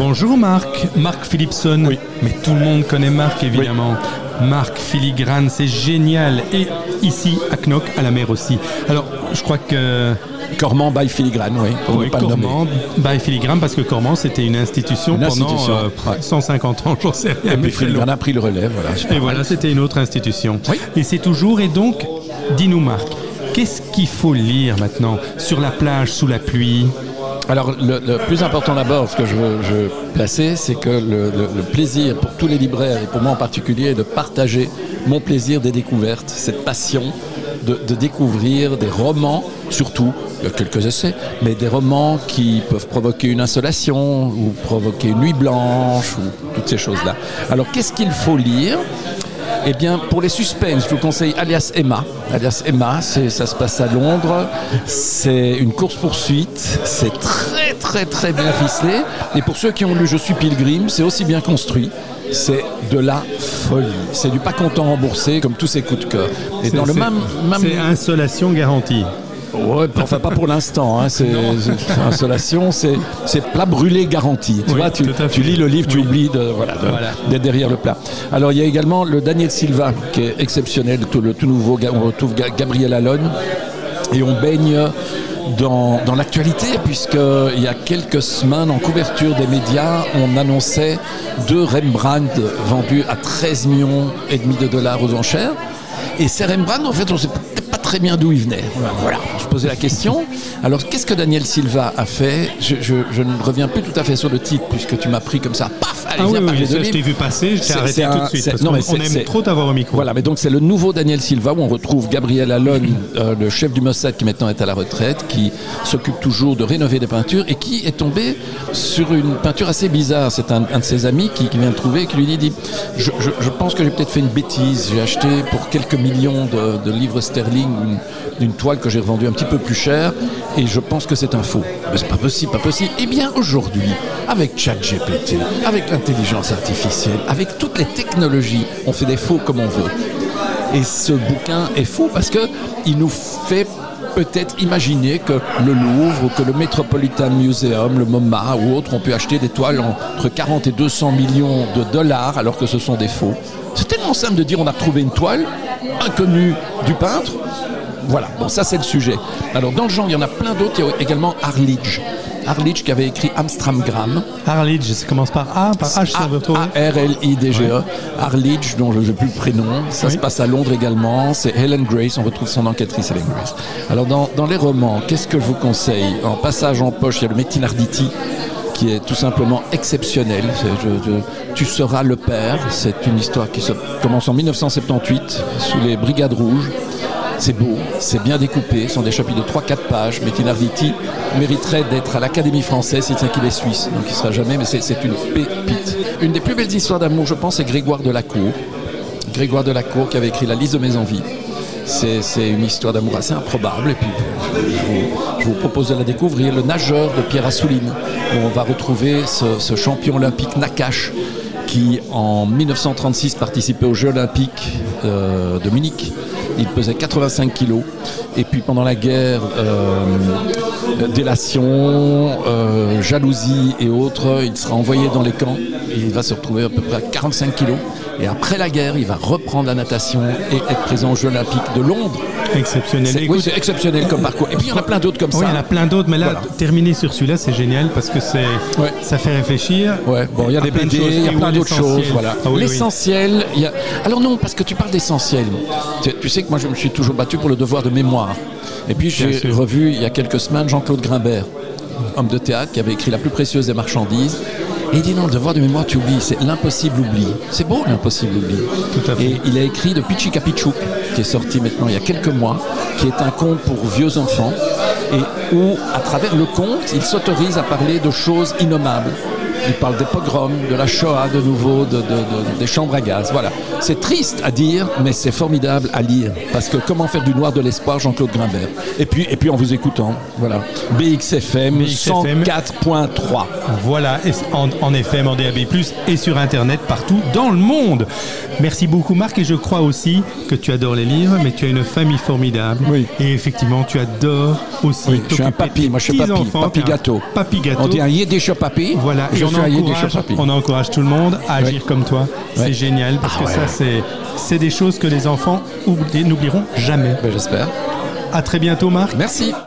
Bonjour Marc, Marc Philipson. Oui. Mais tout le monde connaît Marc évidemment. Marc Filigrane, c'est génial. Et ici à Knock, à la mer aussi. Alors, je crois que. Cormand by Filigrane, oui, Oui. Cormand, by Filigrane, parce que Cormand, c'était une institution Une pendant institution, euh, ouais. 150 ans, j'en sais rien. Et puis Filigrane a pris le relais, voilà. Et voilà, c'était une autre institution. Oui. Et c'est toujours, et donc, dis-nous Marc, qu'est-ce qu'il faut lire maintenant sur la plage sous la pluie? Alors, le, plus important d'abord, ce que je veux, je placer, c'est que le, plaisir pour tous les libraires, et pour moi en particulier, est de partager mon plaisir des découvertes, cette passion de, de découvrir des romans, surtout, quelques essais, mais des romans qui peuvent provoquer une insolation, ou provoquer une nuit blanche, ou toutes ces choses-là. Alors, qu'est-ce qu'il faut lire? Eh bien, pour les suspens, je vous conseille Alias Emma. Alias Emma, ça se passe à Londres. C'est une course-poursuite. C'est très, très, très bien ficelé. Et pour ceux qui ont lu Je suis Pilgrim, c'est aussi bien construit. C'est de la folie. C'est du pas content remboursé, comme tous ces coups de cœur. Et dans le C'est- même. même- C'est insolation garantie. Ouais, enfin pas pour l'instant. Hein, c'est insolation, c'est plat brûlé garanti. Tu Oui, vois, tu, lis le livre, tu Oui. oublies de voilà de- Voilà. d'être derrière le plat. Alors il y a également le Daniel Silva qui est exceptionnel, tout, le tout nouveau. On retrouve Ga- Gabriel Allon et on baigne. Dans, dans l'actualité, puisqu'il y a quelques semaines, en couverture des médias, on annonçait deux Rembrandt vendus à 13 millions et demi de dollars aux enchères. Et ces Rembrandt, en fait, on ne sait très bien d'où ils venaient. Voilà, je posais la question. Alors, qu'est-ce que Daniel Silva a fait je, je- je ne reviens plus tout à fait sur le titre, puisque tu m'as pris comme ça. Paf Allez, Ah oui, oui, ça, je t'ai vu passer, je t'ai arrêté tout de suite. Parce non, mais on aime trop t'avoir au micro. Voilà, mais donc c'est le nouveau Daniel Silva où on retrouve Gabriel Allon, euh, le chef du Mossad qui maintenant est à la retraite, qui s'occupe toujours de rénover des peintures et qui est tombé sur une peinture assez bizarre. C'est un, un de ses amis qui, qui vient de trouver et qui lui dit, dit je, je- je pense que j'ai peut-être fait une bêtise. J'ai acheté pour quelques millions de, de livres sterling une, une toile que j'ai revendue un petit peu plus cher et je pense que c'est un faux. Mais c'est pas possible, pas possible. Eh bien aujourd'hui, avec ChatGPT, avec l'intelligence artificielle, avec toutes les technologies, on fait des faux comme on veut. Et ce bouquin est fou parce que il nous fait peut-être imaginer que le Louvre ou que le Metropolitan Museum, le MoMA ou autres ont pu acheter des toiles entre 40 et 200 millions de dollars alors que ce sont des faux. C'est tellement simple de dire on a trouvé une toile inconnue du peintre. Voilà, bon ça c'est le sujet. Alors dans le genre, il y en a plein d'autres. Il y a également Arledge. Arledge qui avait écrit Amstramgram. Arledge, ça commence par A, par H, ça veut retrouver. A-R-L-I-D-G-E. Dont je ne sais plus le prénom. Ça Oui. se passe à Londres également. C'est Helen Grace. On retrouve son enquêtrice Helen Grace. Alors, dans, dans les romans, qu'est-ce que je vous conseille? En passage en poche, il y a le Metin Arditi qui est tout simplement exceptionnel. C'est- je- je- tu seras le père. C'est une histoire qui se commence en 1978 sous les Brigades Rouges. C'est beau, c'est bien découpé, ce sont des chapitres de 3-4 pages. Metin Arditi mériterait d'être à l'Académie française, tient qu'il est suisse, donc il sera jamais, mais c'est c'est une pépite. Une des plus belles histoires d'amour, je pense, c'est Grégoire Delacour. Grégoire Delacour qui avait écrit La liste de mes envies. C'est c'est une histoire d'amour assez improbable. Et puis, je vous, propose de la découvrir. Le nageur de Pierre Assouline, où on va retrouver ce, ce champion olympique Nakache, qui en 1936 participait aux Jeux olympiques euh, de Munich. Il pesait 85 kilos. Et puis pendant la guerre, euh, délation, euh, jalousie et autres, il sera envoyé dans les camps. Et il va se retrouver à peu près à 45 kilos. Et après la guerre, il va reprendre la natation et être présent aux Jeux olympiques de Londres. Exceptionnel. C'est oui, c'est exceptionnel comme parcours. Et puis il y en a plein d'autres comme oui, ça. il y en a plein d'autres, mais là, Voilà. terminer sur celui-là, c'est génial parce que c'est, Ouais. ça fait réfléchir. Ouais, bon, il y a des BD, il y a plein d'autres choses, l'essentiel voilà. Ah oui. L'essentiel, il y a... Alors non, parce que tu parles d'essentiel. Tu, tu sais que moi, je me suis toujours battu pour le devoir de mémoire. Et puis j'ai revu il y a quelques semaines Jean-Claude Grimbert, homme de théâtre, qui avait écrit La plus précieuse des marchandises. Et il dit non, le devoir de mémoire, tu oublies, c'est l'impossible oubli. C'est beau l'impossible oubli. Tout à fait. Et il a écrit de Pichikapichuk, qui est sorti maintenant il y a quelques mois, qui est un conte pour vieux enfants, et où, à travers le conte, il s'autorise à parler de choses innommables. Il parle des pogroms, de la Shoah de nouveau, de, de- de- des chambres à gaz. Voilà. C'est triste à dire, mais c'est formidable à lire. Parce que comment faire du noir de l'espoir, Jean-Claude Grimbert. Et puis, et puis en vous écoutant, voilà. BXFM, BXFM. 104.3. Voilà, et en, en FM, en DAB+, et sur Internet, partout dans le monde. Merci beaucoup Marc, et je crois aussi que tu adores les livres, mais tu as une famille formidable. Oui. Et effectivement, tu adores aussi Oui, je suis un papy, moi je suis papy, enfants. papy gâteau. Papy gâteau. On dit un yiddish papy. Voilà, et je on encourage, on encourage tout le monde à agir comme toi. C'est génial parce ah que ça, c'est, c'est des choses que les enfants n'oublieront jamais. Ben, j'espère. À très bientôt, Marc. Merci.